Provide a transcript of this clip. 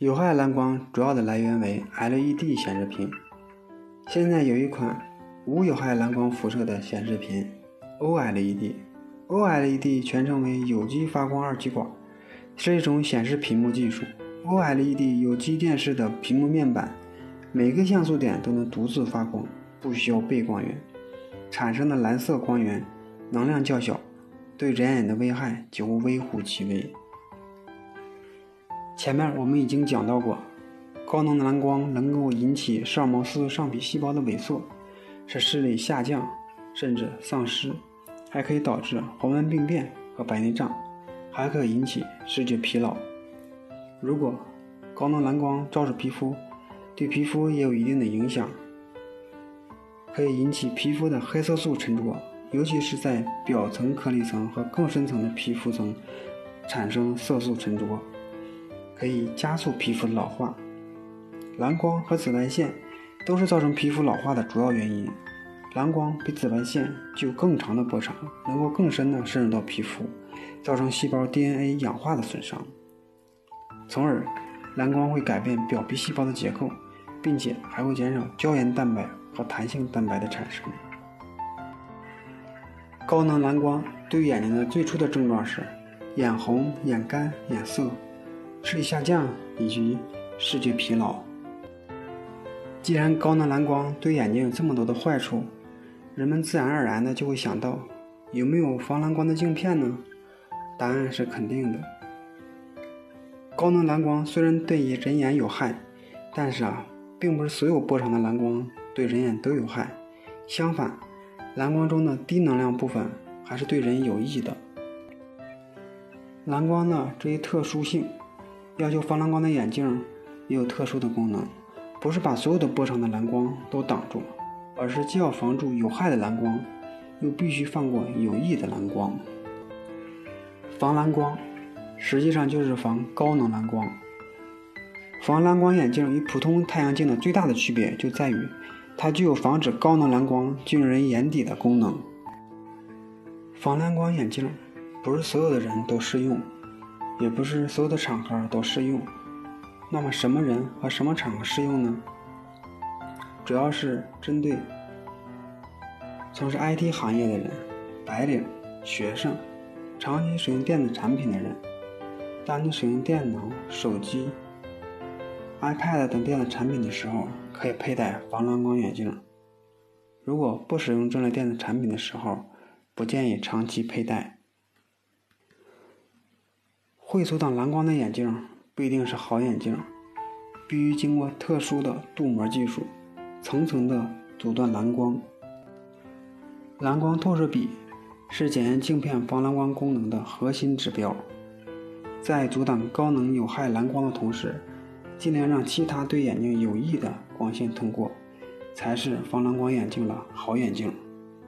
有害蓝光主要的来源为 LED 显示屏。现在有一款无有害蓝光辐射的显示屏 OLED。OLED 全称为有机发光二极管，是一种显示屏幕技术。OLED 有机电视的屏幕面板，每个像素点都能独自发光，不需要背光源，产生的蓝色光源能量较小，对人眼的危害几乎微乎其微。前面我们已经讲到过，高能的蓝光能够引起视网膜丝上皮细胞的萎缩，使视力下降甚至丧失，还可以导致黄斑病变和白内障，还可以引起视觉疲劳。如果高能蓝光照射皮肤，对皮肤也有一定的影响，可以引起皮肤的黑色素沉着，尤其是在表层颗粒层和更深层的皮肤层产生色素沉着。可以加速皮肤的老化，蓝光和紫外线都是造成皮肤老化的主要原因。蓝光比紫外线具有更长的波长，能够更深的渗入到皮肤，造成细胞 DNA 氧化的损伤，从而蓝光会改变表皮细胞的结构，并且还会减少胶原蛋白和弹性蛋白的产生。高能蓝光对眼睛的最初的症状是眼红、眼干、眼涩。视力下降以及视觉疲劳。既然高能蓝光对眼睛有这么多的坏处，人们自然而然的就会想到，有没有防蓝光的镜片呢？答案是肯定的。高能蓝光虽然对于人眼有害，但是啊，并不是所有波长的蓝光对人眼都有害。相反，蓝光中的低能量部分还是对人有益的。蓝光的这一特殊性。要求防蓝光的眼镜也有特殊的功能，不是把所有的波长的蓝光都挡住，而是既要防住有害的蓝光，又必须放过有益的蓝光。防蓝光实际上就是防高能蓝光。防蓝光眼镜与普通太阳镜的最大的区别就在于，它具有防止高能蓝光进入人眼底的功能。防蓝光眼镜不是所有的人都适用。也不是所有的场合都适用。那么什么人和什么场合适用呢？主要是针对从事 IT 行业的人、白领、学生、长期使用电子产品的人。当你使用电脑、手机、iPad 等电子产品的时候，可以佩戴防蓝光眼镜。如果不使用这类电子产品的时候，不建议长期佩戴。会阻挡蓝光的眼镜不一定是好眼镜，必须经过特殊的镀膜技术，层层的阻断蓝光。蓝光透射比是检验镜片防蓝光功能的核心指标，在阻挡高能有害蓝光的同时，尽量让其他对眼睛有益的光线通过，才是防蓝光眼镜的好眼镜。